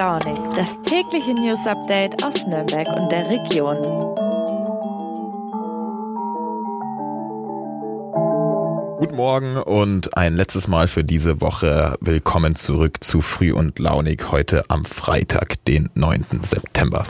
Launig, das tägliche News Update aus Nürnberg und der Region. Guten Morgen und ein letztes Mal für diese Woche willkommen zurück zu Früh und Launig heute am Freitag, den 9. September.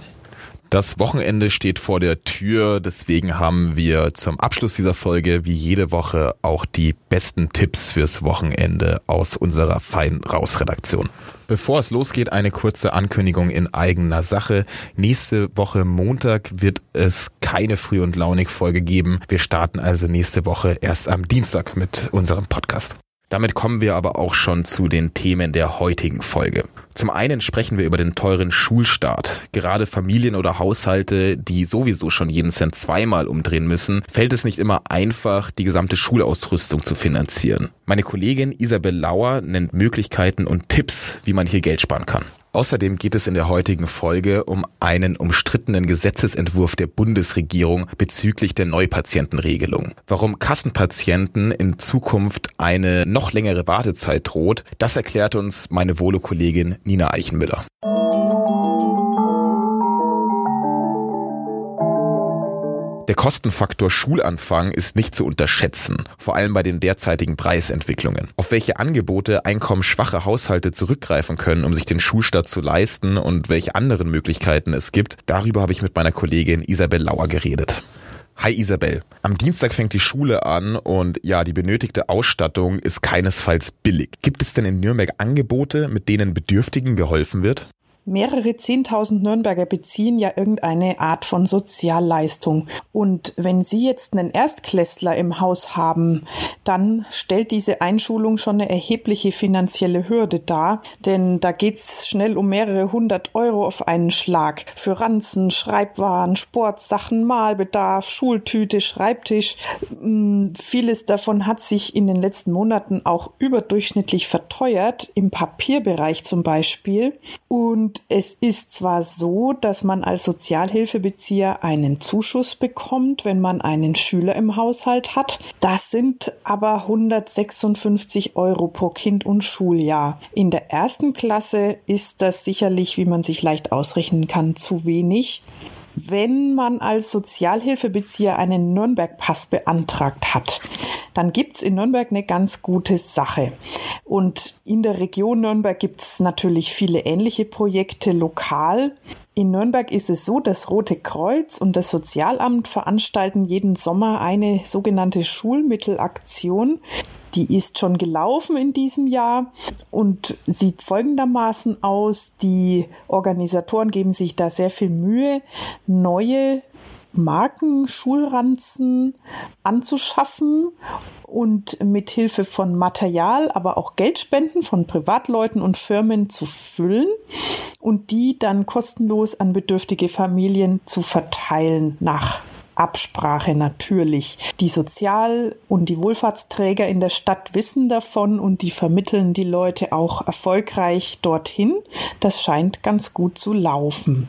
Das Wochenende steht vor der Tür, deswegen haben wir zum Abschluss dieser Folge wie jede Woche auch die besten Tipps fürs Wochenende aus unserer Fein Raus Redaktion. Bevor es losgeht, eine kurze Ankündigung in eigener Sache. Nächste Woche Montag wird es keine Früh- und Launig-Folge geben. Wir starten also nächste Woche erst am Dienstag mit unserem Podcast. Damit kommen wir aber auch schon zu den Themen der heutigen Folge. Zum einen sprechen wir über den teuren Schulstart. Gerade Familien oder Haushalte, die sowieso schon jeden Cent zweimal umdrehen müssen, fällt es nicht immer einfach, die gesamte Schulausrüstung zu finanzieren. Meine Kollegin Isabel Lauer nennt Möglichkeiten und Tipps, wie man hier Geld sparen kann. Außerdem geht es in der heutigen Folge um einen umstrittenen Gesetzesentwurf der Bundesregierung bezüglich der Neupatientenregelung. Warum Kassenpatienten in Zukunft eine noch längere Wartezeit droht, das erklärt uns meine Volo-Kollegin Nina Eichenmüller. Der Kostenfaktor Schulanfang ist nicht zu unterschätzen, vor allem bei den derzeitigen Preisentwicklungen. Auf welche Angebote einkommensschwache Haushalte zurückgreifen können, um sich den Schulstart zu leisten und welche anderen Möglichkeiten es gibt, darüber habe ich mit meiner Kollegin Isabel Lauer geredet. Hi Isabel. Am Dienstag fängt die Schule an und ja, die benötigte Ausstattung ist keinesfalls billig. Gibt es denn in Nürnberg Angebote, mit denen Bedürftigen geholfen wird? Mehrere Zehntausend Nürnberger beziehen ja irgendeine Art von Sozialleistung. Und wenn Sie jetzt einen Erstklässler im Haus haben, dann stellt diese Einschulung schon eine erhebliche finanzielle Hürde dar. Denn da geht's schnell um mehrere hundert Euro auf einen Schlag. Für Ranzen, Schreibwaren, Sportsachen, Malbedarf, Schultüte, Schreibtisch. Hm, vieles davon hat sich in den letzten Monaten auch überdurchschnittlich verteuert, im Papierbereich zum Beispiel. Und es ist zwar so, dass man als Sozialhilfebezieher einen Zuschuss bekommt, wenn man einen Schüler im Haushalt hat. Das sind aber 156 Euro pro Kind und Schuljahr. In der ersten Klasse ist das sicherlich, wie man sich leicht ausrechnen kann, zu wenig. Wenn man als Sozialhilfebezieher einen Nürnberg-Pass beantragt hat, dann gibt's in Nürnberg eine ganz gute Sache. Und in der Region Nürnberg gibt's natürlich viele ähnliche Projekte lokal. In Nürnberg ist es so, das Rote Kreuz und das Sozialamt veranstalten jeden Sommer eine sogenannte Schulmittelaktion. Die ist schon gelaufen in diesem Jahr und sieht folgendermaßen aus. Die Organisatoren geben sich da sehr viel Mühe, neue Marken, Schulranzen anzuschaffen und mit Hilfe von Material, aber auch Geldspenden von Privatleuten und Firmen zu füllen und die dann kostenlos an bedürftige Familien zu verteilen nach Absprache natürlich. Die Sozial- und die Wohlfahrtsträger in der Stadt wissen davon und die vermitteln die Leute auch erfolgreich dorthin. Das scheint ganz gut zu laufen.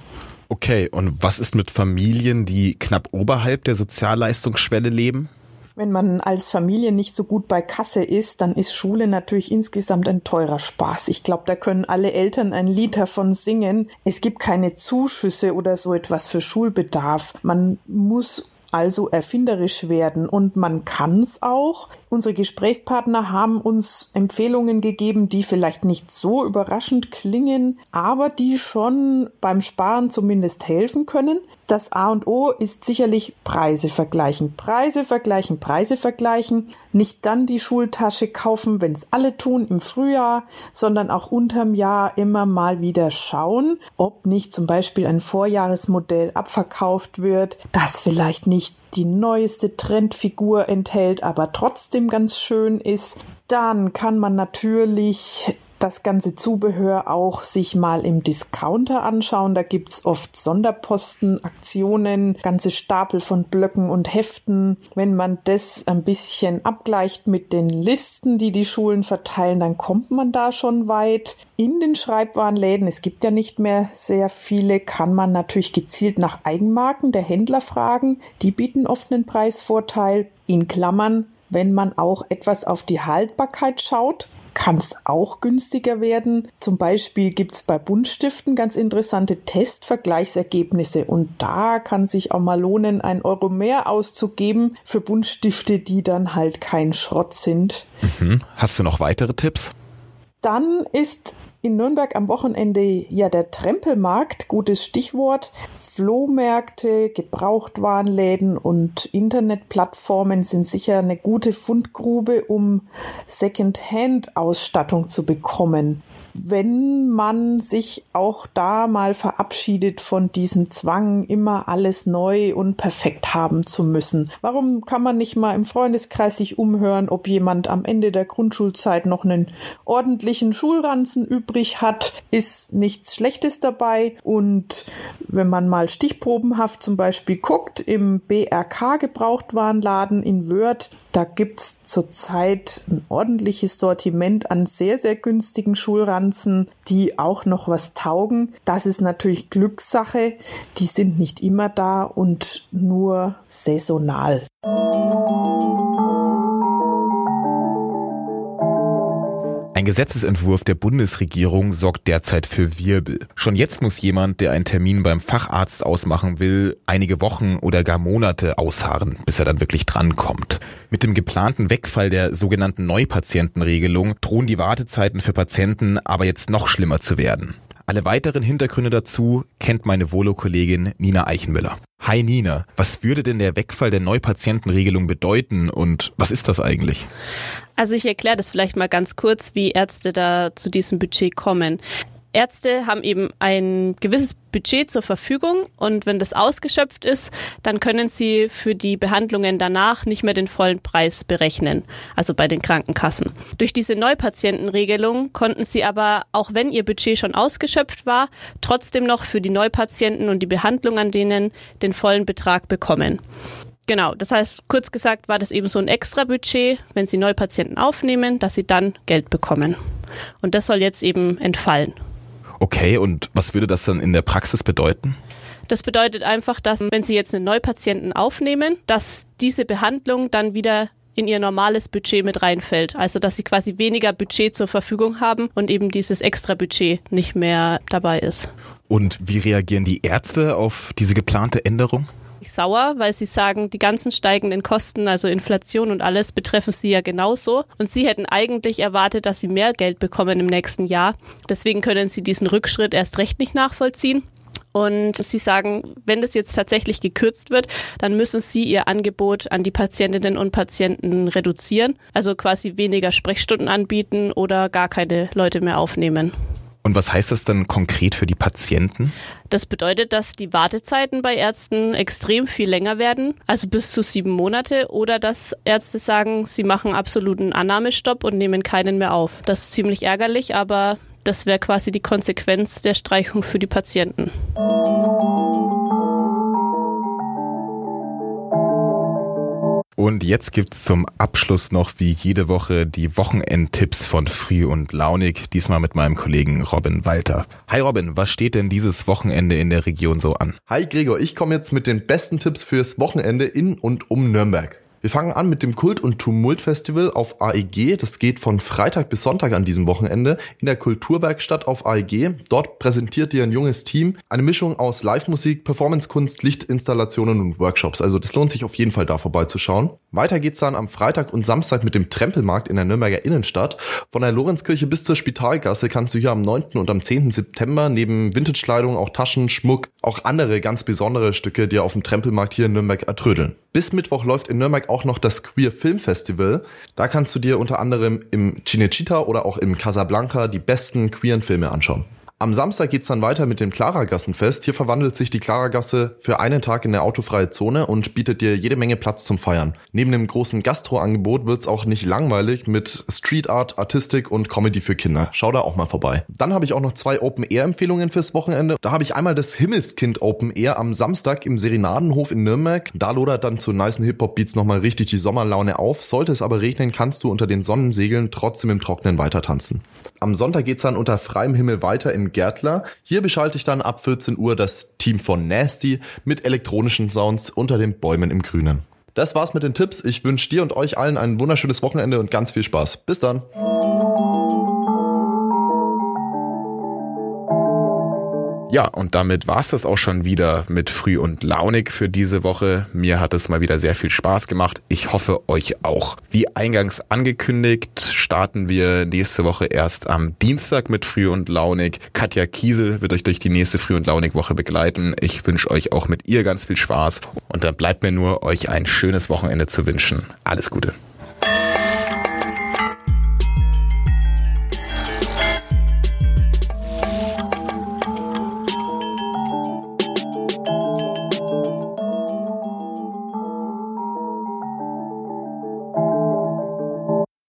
Okay, und was ist mit Familien, die knapp oberhalb der Sozialleistungsschwelle leben? Wenn man als Familie nicht so gut bei Kasse ist, dann ist Schule natürlich insgesamt ein teurer Spaß. Ich glaube, da können alle Eltern ein Lied davon singen. Es gibt keine Zuschüsse oder so etwas für Schulbedarf. Man muss also erfinderisch werden und man kann es auch. Unsere Gesprächspartner haben uns Empfehlungen gegeben, die vielleicht nicht so überraschend klingen, aber die schon beim Sparen zumindest helfen können. Das A und O ist sicherlich Preise vergleichen. Preise vergleichen, Preise vergleichen. Nicht dann die Schultasche kaufen, wenn es alle tun im Frühjahr, sondern auch unterm Jahr immer mal wieder schauen, ob nicht zum Beispiel ein Vorjahresmodell abverkauft wird, das vielleicht nicht die neueste Trendfigur enthält, aber trotzdem ganz schön ist. Dann kann man natürlich das ganze Zubehör auch sich mal im Discounter anschauen. Da gibt's oft Sonderposten, Aktionen, ganze Stapel von Blöcken und Heften. Wenn man das ein bisschen abgleicht mit den Listen, die die Schulen verteilen, dann kommt man da schon weit. In den Schreibwarenläden, es gibt ja nicht mehr sehr viele, kann man natürlich gezielt nach Eigenmarken der Händler fragen. Die bieten oft einen Preisvorteil. In Klammern wenn man auch etwas auf die Haltbarkeit schaut. Kann es auch günstiger werden. Zum Beispiel gibt es bei Buntstiften ganz interessante Testvergleichsergebnisse und da kann sich auch mal lohnen, ein Euro mehr auszugeben für Buntstifte, die dann halt kein Schrott sind. Mhm. Hast du noch weitere Tipps? Dann ist in Nürnberg am Wochenende ja der Trempelmarkt, gutes Stichwort. Flohmärkte, Gebrauchtwarenläden und Internetplattformen sind sicher eine gute Fundgrube, um Second-Hand-Ausstattung zu bekommen wenn man sich auch da mal verabschiedet von diesem Zwang, immer alles neu und perfekt haben zu müssen. Warum kann man nicht mal im Freundeskreis sich umhören, ob jemand am Ende der Grundschulzeit noch einen ordentlichen Schulranzen übrig hat? Ist nichts Schlechtes dabei. Und wenn man mal stichprobenhaft zum Beispiel guckt, im BRK Gebrauchtwarenladen in Wörth, da gibt's zurzeit ein ordentliches Sortiment an sehr, sehr günstigen Schulranzen, die auch noch was taugen. Das ist natürlich Glückssache. Die sind nicht immer da und nur saisonal. Ein Gesetzesentwurf der Bundesregierung sorgt derzeit für Wirbel. Schon jetzt muss jemand, der einen Termin beim Facharzt ausmachen will, einige Wochen oder gar Monate ausharren, bis er dann wirklich drankommt. Mit dem geplanten Wegfall der sogenannten Neupatientenregelung drohen die Wartezeiten für Patienten aber jetzt noch schlimmer zu werden. Alle weiteren Hintergründe dazu kennt meine Volo-Kollegin Nina Eichenmüller. Hi Nina, was würde denn der Wegfall der Neupatientenregelung bedeuten und was ist das eigentlich? Also ich erkläre das vielleicht mal ganz kurz, wie Ärzte da zu diesem Budget kommen. Ärzte haben eben ein gewisses Budget zur Verfügung und wenn das ausgeschöpft ist, dann können sie für die Behandlungen danach nicht mehr den vollen Preis berechnen, also bei den Krankenkassen. Durch diese Neupatientenregelung konnten sie aber, auch wenn ihr Budget schon ausgeschöpft war, trotzdem noch für die Neupatienten und die Behandlung an denen den vollen Betrag bekommen. Genau, das heißt, kurz gesagt war das eben so ein extra Budget, wenn Sie Neupatienten aufnehmen, dass Sie dann Geld bekommen. Und das soll jetzt eben entfallen. Okay, und was würde das dann in der Praxis bedeuten? Das bedeutet einfach, dass wenn Sie jetzt einen Neupatienten aufnehmen, dass diese Behandlung dann wieder in ihr normales Budget mit reinfällt. Also dass sie quasi weniger Budget zur Verfügung haben und eben dieses extra Budget nicht mehr dabei ist. Und wie reagieren die Ärzte auf diese geplante Änderung? Sauer, weil sie sagen, die ganzen steigenden Kosten, also Inflation und alles, betreffen sie ja genauso. Und sie hätten eigentlich erwartet, dass sie mehr Geld bekommen im nächsten Jahr. Deswegen können sie diesen Rückschritt erst recht nicht nachvollziehen. Und sie sagen, wenn das jetzt tatsächlich gekürzt wird, dann müssen sie ihr Angebot an die Patientinnen und Patienten reduzieren. Also quasi weniger Sprechstunden anbieten oder gar keine Leute mehr aufnehmen. Und was heißt das dann konkret für die Patienten? Das bedeutet, dass die Wartezeiten bei Ärzten extrem viel länger werden, also bis zu sieben Monate, oder dass Ärzte sagen, sie machen absoluten Annahmestopp und nehmen keinen mehr auf. Das ist ziemlich ärgerlich, aber das wäre quasi die Konsequenz der Streichung für die Patienten. Und jetzt gibt's zum Abschluss noch wie jede Woche die Wochenendtipps von Früh und Launig, diesmal mit meinem Kollegen Robin Walter. Hi Robin, was steht denn dieses Wochenende in der Region so an? Hi Gregor, ich komme jetzt mit den besten Tipps fürs Wochenende in und um Nürnberg. Wir fangen an mit dem Kult- und Tumult-Festival auf AEG. Das geht von Freitag bis Sonntag an diesem Wochenende in der Kulturwerkstatt auf AEG. Dort präsentiert dir ein junges Team eine Mischung aus Live-Musik, Performance-Kunst, Lichtinstallationen und Workshops. Also das lohnt sich auf jeden Fall da vorbeizuschauen. Weiter geht's dann am Freitag und Samstag mit dem Trempelmarkt in der Nürnberger Innenstadt. Von der Lorenzkirche bis zur Spitalgasse kannst du hier am 9. und am 10. September neben Vintage-Kleidung auch Taschen, Schmuck, auch andere ganz besondere Stücke dir auf dem Trempelmarkt hier in Nürnberg ertrödeln. Bis Mittwoch läuft in Nürnberg auch noch das Queer Film Festival. Da kannst du dir unter anderem im Cinecittà oder auch im Casablanca die besten queeren Filme anschauen. Am Samstag geht's dann weiter mit dem Klarergassenfest. Hier verwandelt sich die Klaragasse für einen Tag in eine autofreie Zone und bietet dir jede Menge Platz zum Feiern. Neben dem großen Gastroangebot wird's auch nicht langweilig mit Street Art, Artistik und Comedy für Kinder. Schau da auch mal vorbei. Dann habe ich auch noch zwei Open-Air-Empfehlungen fürs Wochenende. Da habe ich einmal das Himmelskind Open Air am Samstag im Serenadenhof in Nürnberg. Da lodert dann zu nicen Hip-Hop-Beats nochmal richtig die Sommerlaune auf. Sollte es aber regnen, kannst du unter den Sonnensegeln trotzdem im Trocknen weiter tanzen. Am Sonntag geht's dann unter freiem Himmel weiter in Gärtler. Hier beschalte ich dann ab 14 Uhr das Team von Nasty mit elektronischen Sounds unter den Bäumen im Grünen. Das war's mit den Tipps. Ich wünsche dir und euch allen ein wunderschönes Wochenende und ganz viel Spaß. Bis dann. Ja, und damit war's das auch schon wieder mit Früh und Launig für diese Woche. Mir hat es mal wieder sehr viel Spaß gemacht. Ich hoffe euch auch. Wie eingangs angekündigt, starten wir nächste Woche erst am Dienstag mit Früh und Launig. Katja Kiesel wird euch durch die nächste Früh und Launig Woche begleiten. Ich wünsche euch auch mit ihr ganz viel Spaß und dann bleibt mir nur, euch ein schönes Wochenende zu wünschen. Alles Gute.